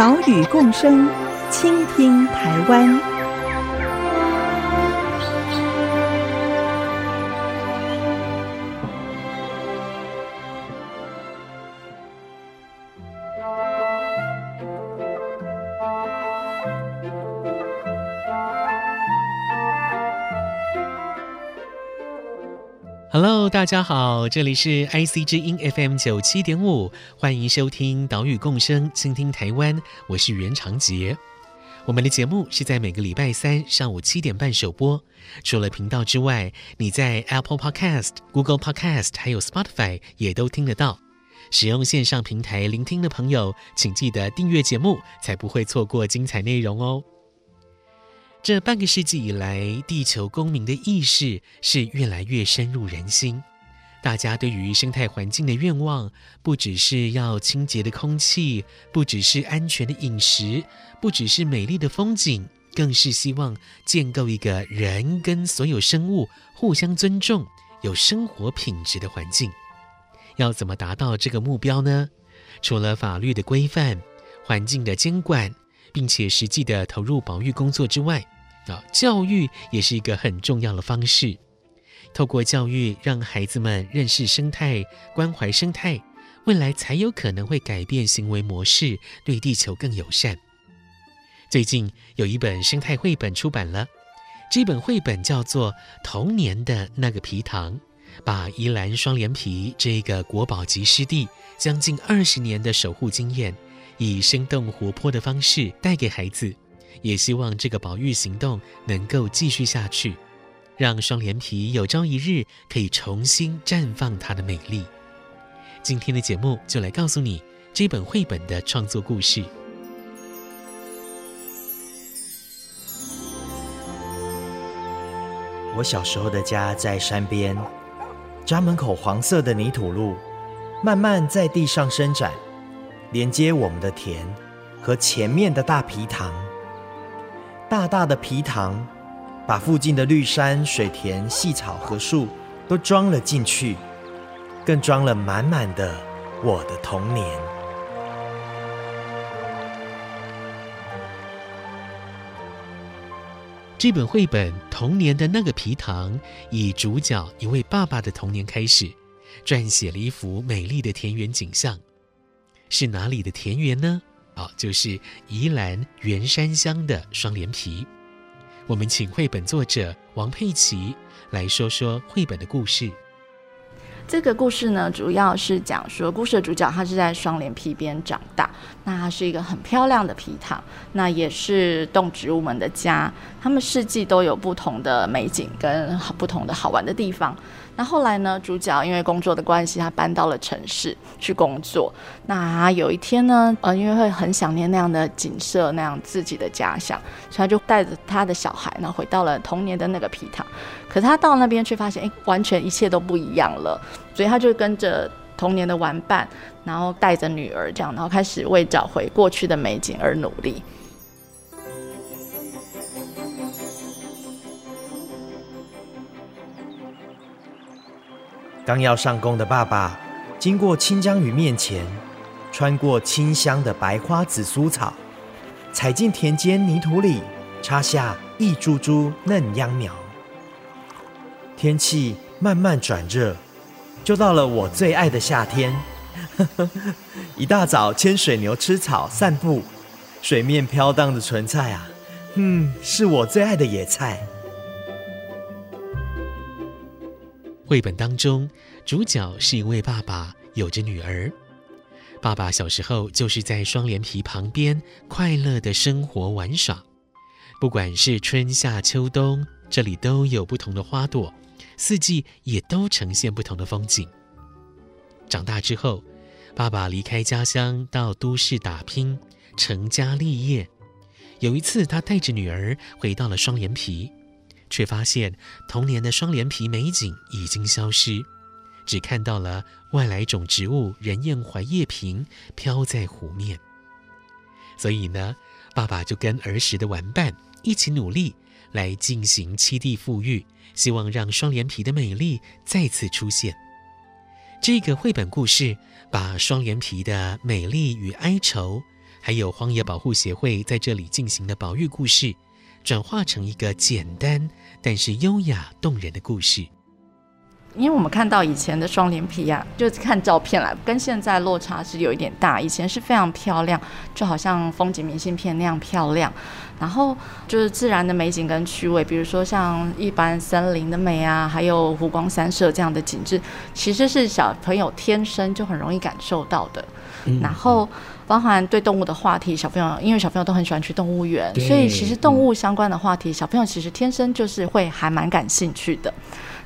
岛屿共生，倾听台湾。Hello，大家好，这里是 IC 之音 FM 九七点五，欢迎收听岛屿共生，倾听台湾，我是袁长杰。我们的节目是在每个礼拜三上午七点半首播。除了频道之外，你在 Apple Podcast、Google Podcast 还有 Spotify 也都听得到。使用线上平台聆听的朋友，请记得订阅节目，才不会错过精彩内容哦。这半个世纪以来，地球公民的意识是越来越深入人心。大家对于生态环境的愿望，不只是要清洁的空气，不只是安全的饮食，不只是美丽的风景，更是希望建构一个人跟所有生物互相尊重、有生活品质的环境。要怎么达到这个目标呢？除了法律的规范、环境的监管，并且实际的投入保育工作之外，啊，教育也是一个很重要的方式。透过教育，让孩子们认识生态、关怀生态，未来才有可能会改变行为模式，对地球更友善。最近有一本生态绘本出版了，这本绘本叫做《童年的那个皮塘》，把宜兰双连埤这个国宝级湿地将近二十年的守护经验，以生动活泼的方式带给孩子，也希望这个保育行动能够继续下去，让双连皮有朝一日可以重新绽放它的美丽。今天的节目就来告诉你这本绘本的创作故事。我小时候的家在山边，家门口黄色的泥土路慢慢在地上伸展。连接我们的田和前面的大皮塘，大大的皮塘把附近的绿山、水田、细草和树都装了进去，更装了满满的我的童年。这本绘本《童年的那个皮塘》以主角一位爸爸的童年开始，撰写了一幅美丽的田园景象。是哪里的田园呢？哦，就是宜兰员山乡的双连皮。我们请绘本作者王佩琪来说说绘本的故事。这个故事呢，主要是讲说，故事的主角他是在双连皮边长大，那它是一个很漂亮的皮塘，那也是动植物们的家，他们四季都有不同的美景跟不同的好玩的地方。那后来呢，主角因为工作的关系，他搬到了城市去工作。那有一天呢，呃，因为会很想念那样的景色，那样自己的家乡，所以他就带着他的小孩呢，回到了童年的那个皮塘。可是他到那边却发现，哎，完全一切都不一样了。所以他就跟着童年的玩伴，然后带着女儿这样，然后开始为找回过去的美景而努力。刚要上工的爸爸，经过清江鱼面前，穿过清香的白花紫苏草，踩进田间泥土里，插下一株株嫩秧苗。天气慢慢转热，就到了我最爱的夏天。一大早牵水牛吃草散步，水面飘荡的纯菜啊，嗯，是我最爱的野菜。绘本当中，主角是一位爸爸，有着女儿。爸爸小时候就是在双连皮旁边快乐的生活玩耍，不管是春夏秋冬，这里都有不同的花朵。四季也都呈现不同的风景。长大之后，爸爸离开家乡到都市打拼，成家立业。有一次，他带着女儿回到了双连皮，却发现童年的双连皮美景已经消失，只看到了外来种植物人燕槐叶萍飘在湖面。所以呢，爸爸就跟儿时的玩伴一起努力来进行七地复育，希望让双连皮的美丽再次出现。这个绘本故事把双连皮的美丽与哀愁，还有荒野保护协会在这里进行的保育故事，转化成一个简单但是优雅动人的故事。因为我们看到以前的双脸皮呀，就看照片来，跟现在落差是有一点大。以前是非常漂亮，就好像风景明信片那样漂亮。然后就是自然的美景跟趣味，比如说像一般森林的美啊，还有湖光山色这样的景致，其实是小朋友天生就很容易感受到的。嗯、然后。包含对动物的话题，小朋友因为小朋友都很喜欢去动物园，所以其实动物相关的话题，小朋友其实天生就是会还蛮感兴趣的。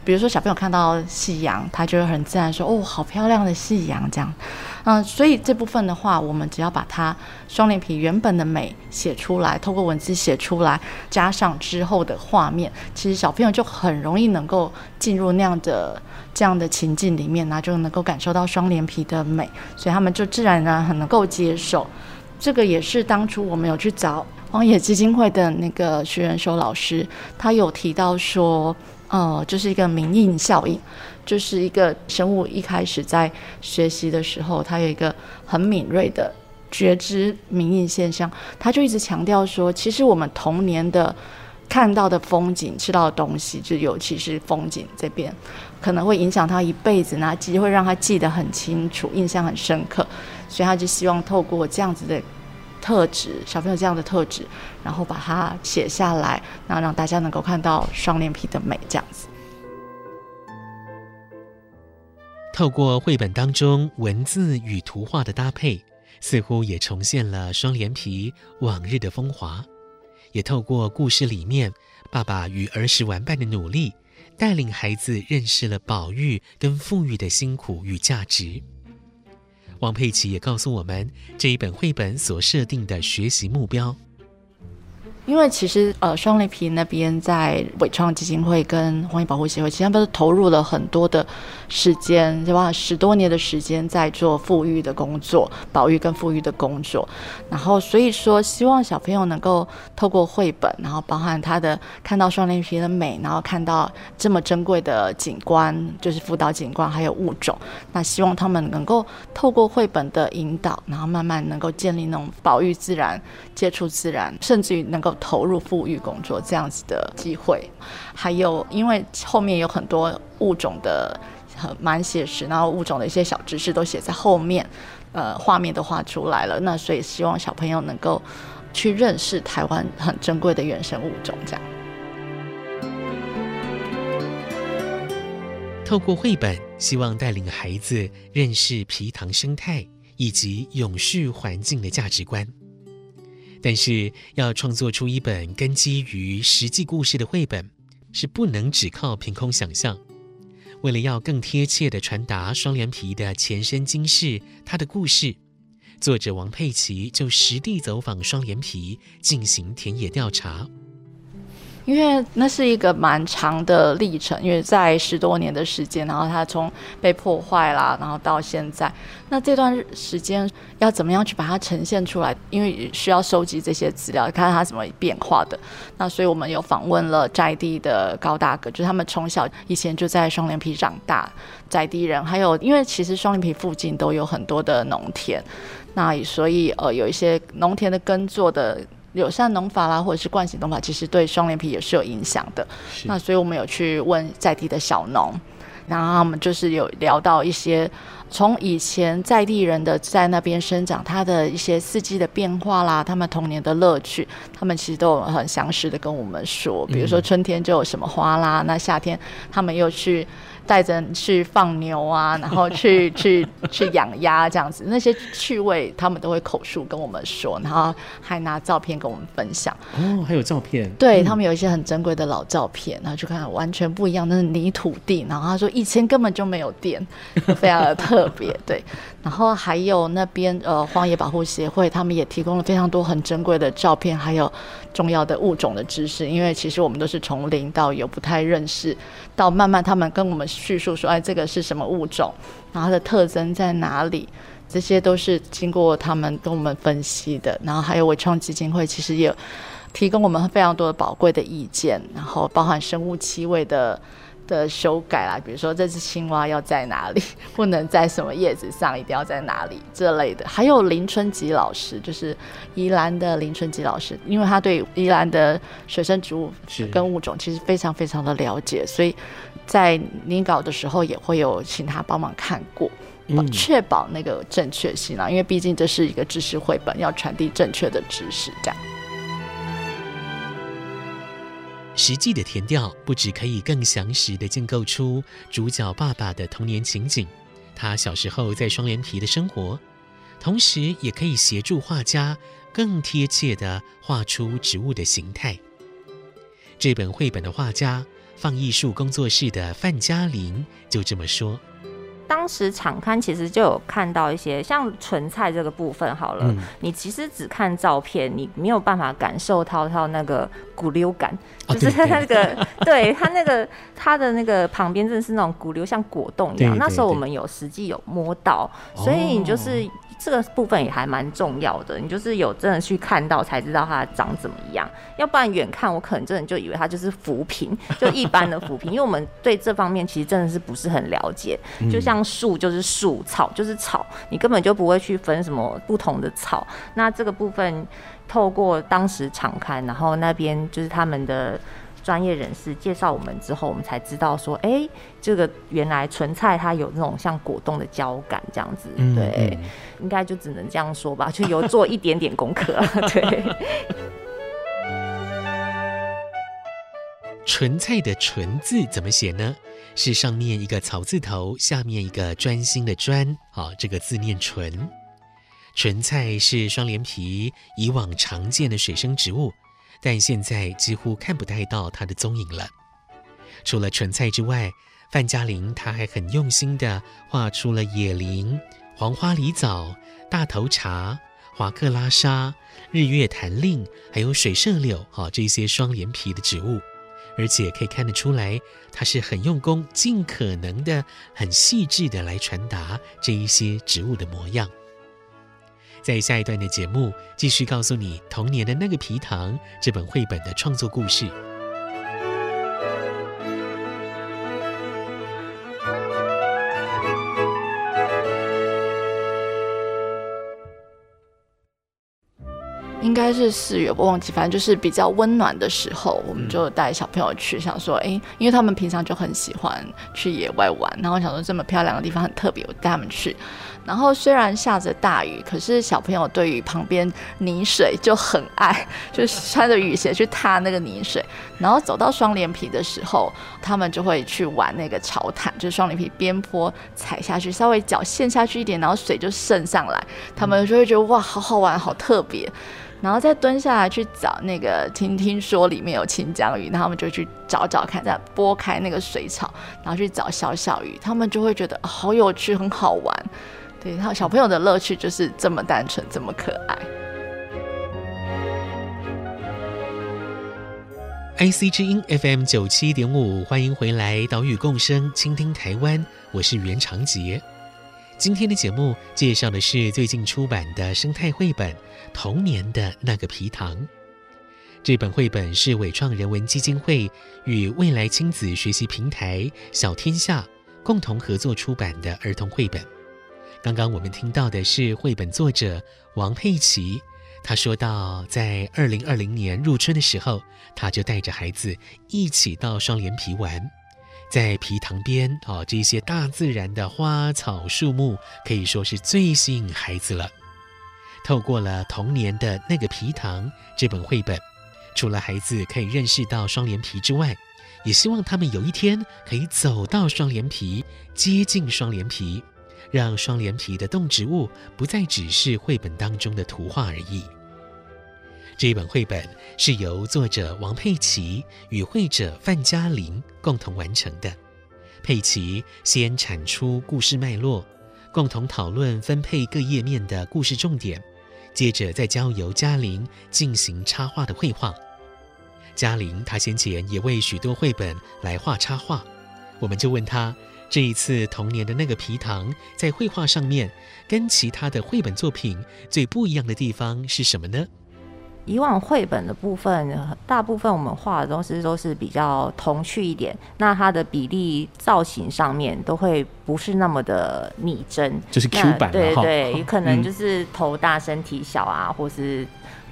比如说小朋友看到夕阳，他就会很自然说：“哦，好漂亮的夕阳！”这样，嗯，所以这部分的话，我们只要把它双脸皮原本的美写出来，透过文字写出来，加上之后的画面，其实小朋友就很容易能够进入那样的。这样的情境里面那，就能够感受到双脸皮的美，所以他们就自然而然很能够接受。这个也是当初我们有去找荒野基金会的那个徐仁修老师，他有提到说，呃，就是一个明印效应，就是一个生物一开始在学习的时候，他有一个很敏锐的觉知明印现象，他就一直强调说，其实我们童年的。看到的风景，吃到的东西，就尤其是风景这边，可能会影响他一辈子，那机会让他记得很清楚，印象很深刻，所以他就希望透过这样子的特质，小朋友这样的特质，然后把它写下来，然后让大家能够看到双脸皮的美，这样子。透过绘本当中文字与图画的搭配，似乎也重现了双连皮往日的风华。也透过故事里面爸爸与儿时玩伴的努力，带领孩子认识了宝玉跟富裕的辛苦与价值。王佩奇也告诉我们这一本绘本所设定的学习目标。因为其实呃，双雷皮那边在伟创基金会跟荒野保护协会，其实他们都投入了很多的时间，对吧？十多年的时间在做复育的工作，保育跟复育的工作。然后所以说，希望小朋友能够透过绘本，然后包含他的看到双连皮的美，然后看到这么珍贵的景观，就是辅导景观还有物种。那希望他们能够透过绘本的引导，然后慢慢能够建立那种保育自然、接触自然，甚至于能够。投入复育工作这样子的机会，还有因为后面有很多物种的很蛮写实，然后物种的一些小知识都写在后面，呃，画面都画出来了。那所以希望小朋友能够去认识台湾很珍贵的原生物种，这样。透过绘本，希望带领孩子认识皮塘生态以及永续环境的价值观。但是，要创作出一本根基于实际故事的绘本，是不能只靠凭空想象。为了要更贴切地传达双连皮的前身今世，它的故事，作者王佩奇就实地走访双连皮，进行田野调查。因为那是一个蛮长的历程，因为在十多年的时间，然后它从被破坏啦，然后到现在，那这段时间要怎么样去把它呈现出来？因为需要收集这些资料，看它怎么变化的。那所以我们有访问了在地的高大哥，就是他们从小以前就在双连皮长大，在地人，还有因为其实双连皮附近都有很多的农田，那所以呃有一些农田的耕作的。友善农法啦，或者是惯性农法，其实对双连皮也是有影响的。那所以我们有去问在地的小农，然后他们就是有聊到一些从以前在地人的在那边生长，他的一些四季的变化啦，他们童年的乐趣，他们其实都有很详实的跟我们说。比如说春天就有什么花啦，嗯、那夏天他们又去。带着去放牛啊，然后去去去养鸭这样子，那些趣味他们都会口述跟我们说，然后还拿照片跟我们分享。哦，还有照片？对，他们有一些很珍贵的老照片，然后就看完全不一样，那是泥土地。然后他说以前根本就没有电，非常的特特别。对，然后还有那边呃荒野保护协会，他们也提供了非常多很珍贵的照片，还有重要的物种的知识。因为其实我们都是从零到有，不太认识，到慢慢他们跟我们叙述说，哎，这个是什么物种，然后它的特征在哪里。这些都是经过他们跟我们分析的，然后还有纬创基金会其实也提供我们非常多的宝贵的意见，然后包含生物气味的的修改啦，比如说这只青蛙要在哪里，不能在什么叶子上，一定要在哪里这类的。还有林春吉老师，就是宜兰的林春吉老师，因为他对宜兰的水生植物跟物种其实非常非常的了解，所以在拟稿的时候也会有请他帮忙看过。确保那个正确性啊，因为毕竟这是一个知识绘本，要传递正确的知识。这样，实际的填调不止可以更详实的建构出主角爸爸的童年情景，他小时候在双连皮的生活，同时也可以协助画家更贴切地画出植物的形态。这本绘本的画家，放艺术工作室的范嘉林就这么说。当时场刊其实就有看到一些像纯菜这个部分好了，嗯、你其实只看照片，你没有办法感受到它那个骨溜感，哦、就是它那个，对，对它那个它的那个旁边真的是那种骨溜，像果冻一样。那时候我们有实际有摸到，所以你就是。这个部分也还蛮重要的，你就是有真的去看到才知道它长怎么样，要不然远看我可能真的就以为它就是浮萍，就一般的浮萍，因为我们对这方面其实真的是不是很了解。就像树就是树，草就是草，你根本就不会去分什么不同的草。那这个部分透过当时场刊，然后那边就是他们的。专业人士介绍我们之后，我们才知道说，哎、欸，这个原来纯菜它有那种像果冻的胶感这样子，对，嗯、应该就只能这样说吧，就有做一点点功课，对。纯菜的“纯”字怎么写呢？是上面一个草字头，下面一个专心的“专”，好，这个字念“纯”。纯菜是双连皮以往常见的水生植物。但现在几乎看不太到它的踪影了。除了纯菜之外，范嘉玲她还很用心地画出了野苓、黄花梨枣、大头茶、华克拉沙、日月潭令，还有水社柳，哈，这些双连皮的植物，而且可以看得出来，他是很用功，尽可能的、很细致的来传达这一些植物的模样。在下一段的节目，继续告诉你《童年的那个皮糖》这本绘本的创作故事。应该是四月，我忘记，反正就是比较温暖的时候，我们就带小朋友去，想说，哎，因为他们平常就很喜欢去野外玩，然后想说这么漂亮的地方很特别，我带他们去。然后虽然下着大雨，可是小朋友对于旁边泥水就很爱，就是穿着雨鞋去踏那个泥水。然后走到双连皮的时候，他们就会去玩那个潮毯，就是双连皮边坡踩下去，稍微脚陷下去一点，然后水就渗上来，他们就会觉得哇，好好玩，好特别。然后再蹲下来去找那个听听说里面有清江鱼，然后他们就去找找看，再拨开那个水草，然后去找小小鱼，他们就会觉得好有趣，很好玩。对，他小朋友的乐趣就是这么单纯，这么可爱。IC 之音 FM 九七点五，欢迎回来，岛屿共生，倾听台湾，我是袁长杰。今天的节目介绍的是最近出版的生态绘本《童年的那个皮糖》。这本绘本是伟创人文基金会与未来亲子学习平台小天下共同合作出版的儿童绘本。刚刚我们听到的是绘本作者王佩琪，他说到，在二零二零年入春的时候，他就带着孩子一起到双连皮玩，在皮塘边哦，这些大自然的花草树木可以说是最吸引孩子了。透过了童年的那个皮塘这本绘本，除了孩子可以认识到双连皮之外，也希望他们有一天可以走到双连皮，接近双连皮。让双连皮的动植物不再只是绘本当中的图画而已。这一本绘本是由作者王佩琪与绘者范嘉玲共同完成的。佩琪先产出故事脉络，共同讨论分配各页面的故事重点，接着再交由嘉玲进行插画的绘画。嘉玲她先前也为许多绘本来画插画，我们就问她，这一次童年的那个皮糖在绘画上面跟其他的绘本作品最不一样的地方是什么呢？以往绘本的部分，大部分我们画的东西都是比较童趣一点，那它的比例造型上面都会不是那么的拟真，就是 Q 版，对对，有、哦、可能就是头大身体小啊，嗯、或是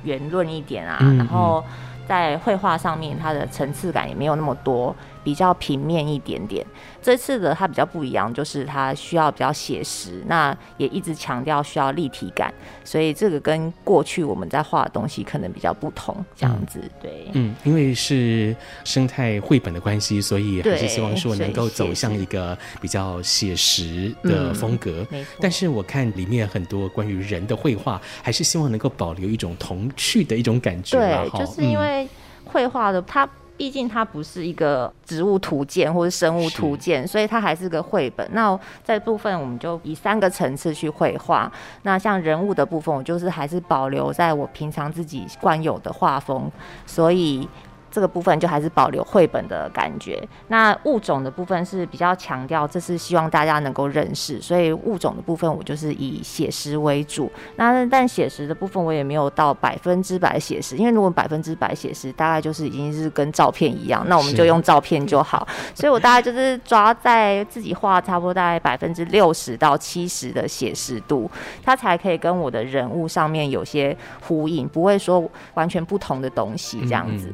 圆润一点啊，嗯、然后在绘画上面它的层次感也没有那么多。比较平面一点点，这次的它比较不一样，就是它需要比较写实，那也一直强调需要立体感，所以这个跟过去我们在画的东西可能比较不同，这样子，对，嗯，因为是生态绘本的关系，所以还是希望说能够走向一个比较写实的风格。但是我看里面很多关于人的绘画，还是希望能够保留一种童趣的一种感觉，对，就是因为绘画的它。毕竟它不是一个植物图鉴或者生物图鉴，所以它还是个绘本。那在部分我们就以三个层次去绘画。那像人物的部分，我就是还是保留在我平常自己惯有的画风，所以。这个部分就还是保留绘本的感觉。那物种的部分是比较强调，这是希望大家能够认识，所以物种的部分我就是以写实为主。那但写实的部分我也没有到百分之百写实，因为如果百分之百写实，大概就是已经是跟照片一样，那我们就用照片就好。所以我大概就是抓在自己画差不多大概百分之六十到七十的写实度，它才可以跟我的人物上面有些呼应，不会说完全不同的东西这样子。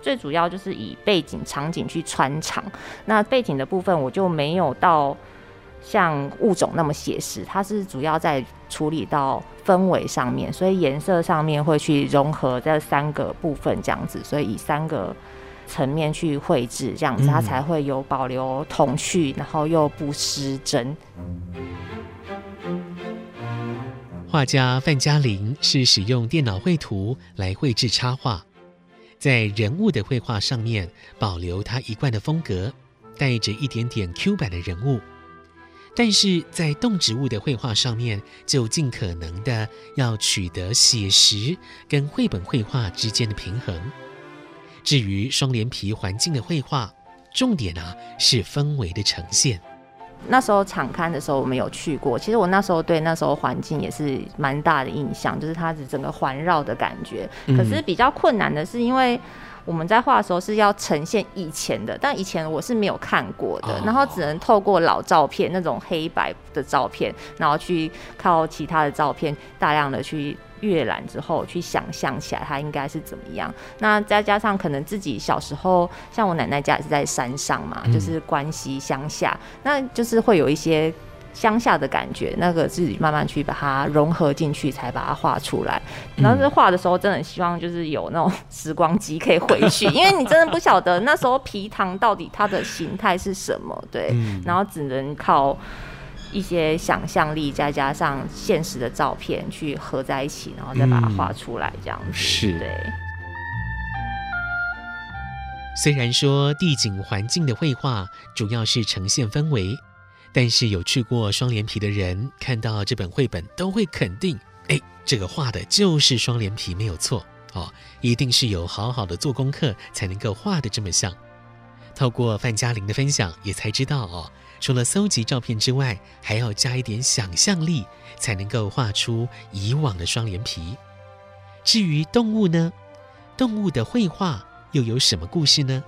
最主要就是以背景场景去穿场，那背景的部分我就没有到像物种那么写实，它是主要在处理到氛围上面，所以颜色上面会去融合这三个部分这样子，所以以三个层面去绘制这样子，它才会有保留童趣，然后又不失真。画家范嘉玲是使用电脑绘图来绘制插画。在人物的绘画上面保留他一贯的风格，带着一点点 Q 版的人物，但是在动植物的绘画上面就尽可能的要取得写实跟绘本绘画之间的平衡。至于双连皮环境的绘画，重点啊是氛围的呈现。那时候场刊的时候，我们有去过。其实我那时候对那时候环境也是蛮大的印象，就是它的整个环绕的感觉。可是比较困难的是，因为我们在画的时候是要呈现以前的，但以前我是没有看过的，然后只能透过老照片那种黑白的照片，然后去靠其他的照片大量的去。阅览之后去想象起来，它应该是怎么样？那再加上可能自己小时候，像我奶奶家也是在山上嘛，就是关西乡下，那就是会有一些乡下的感觉。那个自己慢慢去把它融合进去，才把它画出来。然后在画的时候，真的很希望就是有那种时光机可以回去，因为你真的不晓得那时候皮糖到底它的形态是什么，对，然后只能靠。一些想象力，再加上现实的照片去合在一起，然后再把它画出来，这样子。嗯、是。对。虽然说地景环境的绘画主要是呈现氛围，但是有去过双连皮的人看到这本绘本都会肯定，哎，这个画的就是双连皮，没有错哦，一定是有好好的做功课才能够画的这么像。透过范嘉玲的分享，也才知道哦。除了搜集照片之外，还要加一点想象力，才能够画出以往的双连皮。至于动物呢？动物的绘画又有什么故事呢？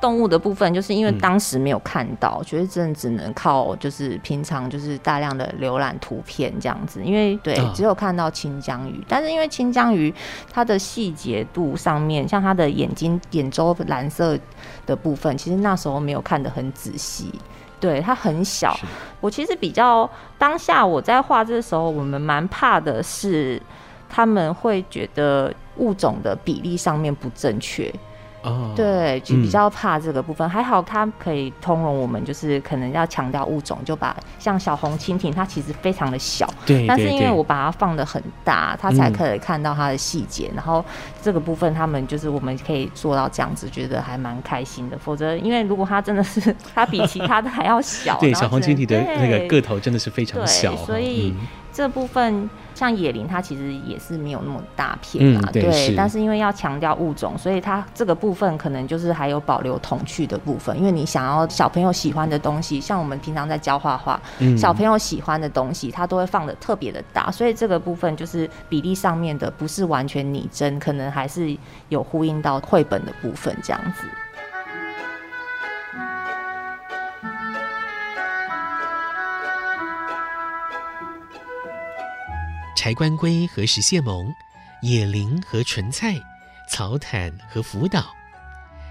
动物的部分，就是因为当时没有看到，觉得真的只能靠就是平常就是大量的浏览图片这样子。因为对，只有看到清江鱼，但是因为清江鱼它的细节度上面，像它的眼睛眼周蓝色的部分，其实那时候没有看得很仔细。对，它很小。我其实比较当下我在画这个时候，我们蛮怕的是他们会觉得物种的比例上面不正确。哦，对，就比较怕这个部分。嗯、还好它可以通融我们，就是可能要强调物种，就把像小红蜻蜓，它其实非常的小，对，但是因为我把它放的很大，它才可以看到它的细节。嗯、然后这个部分，他们就是我们可以做到这样子，觉得还蛮开心的。否则，因为如果它真的是它比其他的还要小，对，小红蜻蜓的那个个头真的是非常小，所以。嗯这部分像野林，它其实也是没有那么大片啦，嗯、对。对，但是因为要强调物种，所以它这个部分可能就是还有保留童趣的部分。因为你想要小朋友喜欢的东西，像我们平常在教画画，嗯、小朋友喜欢的东西，它都会放的特别的大，所以这个部分就是比例上面的不是完全拟真，可能还是有呼应到绘本的部分这样子。柴官龟和石蟹獴，野林和纯菜，草毯和辅导，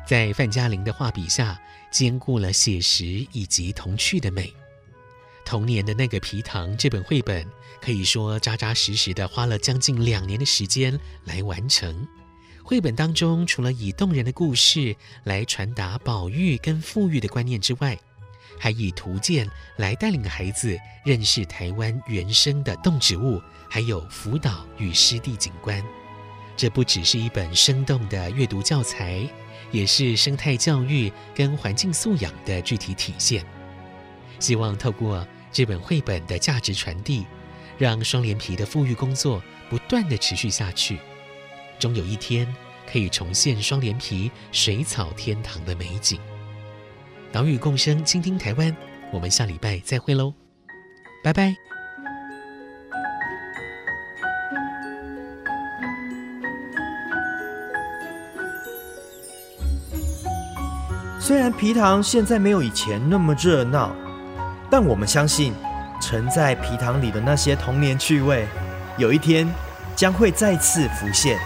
在范嘉龄的画笔下，兼顾了写实以及童趣的美。童年的那个皮糖这本绘本，可以说扎扎实实的花了将近两年的时间来完成。绘本当中，除了以动人的故事来传达保育跟复育的观念之外，还以图鉴来带领孩子认识台湾原生的动植物。还有福岛与湿地景观，这不只是一本生动的阅读教材，也是生态教育跟环境素养的具体体现。希望透过这本绘本的价值传递，让双连皮的复育工作不断的持续下去，终有一天可以重现双连皮水草天堂的美景。岛屿共生，倾听台湾，我们下礼拜再会喽，拜拜。虽然皮塘现在没有以前那么热闹，但我们相信，沉在埤塘里的那些童年趣味，有一天将会再次浮现。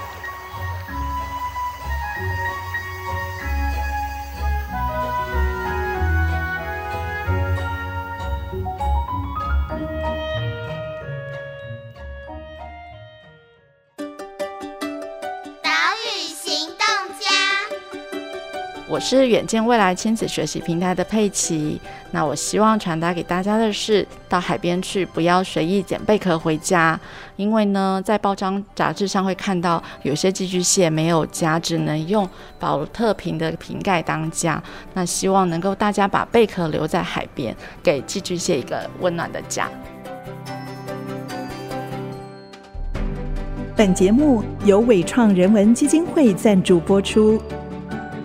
是远见未来亲子学习平台的佩奇。那我希望传达给大家的是，到海边去不要随意捡贝壳回家，因为呢，在包装杂志上会看到有些寄居蟹没有家，只能用宝特瓶的瓶盖当家。那希望能够大家把贝壳留在海边，给寄居蟹一个温暖的家。本节目由伟创人文基金会赞助播出。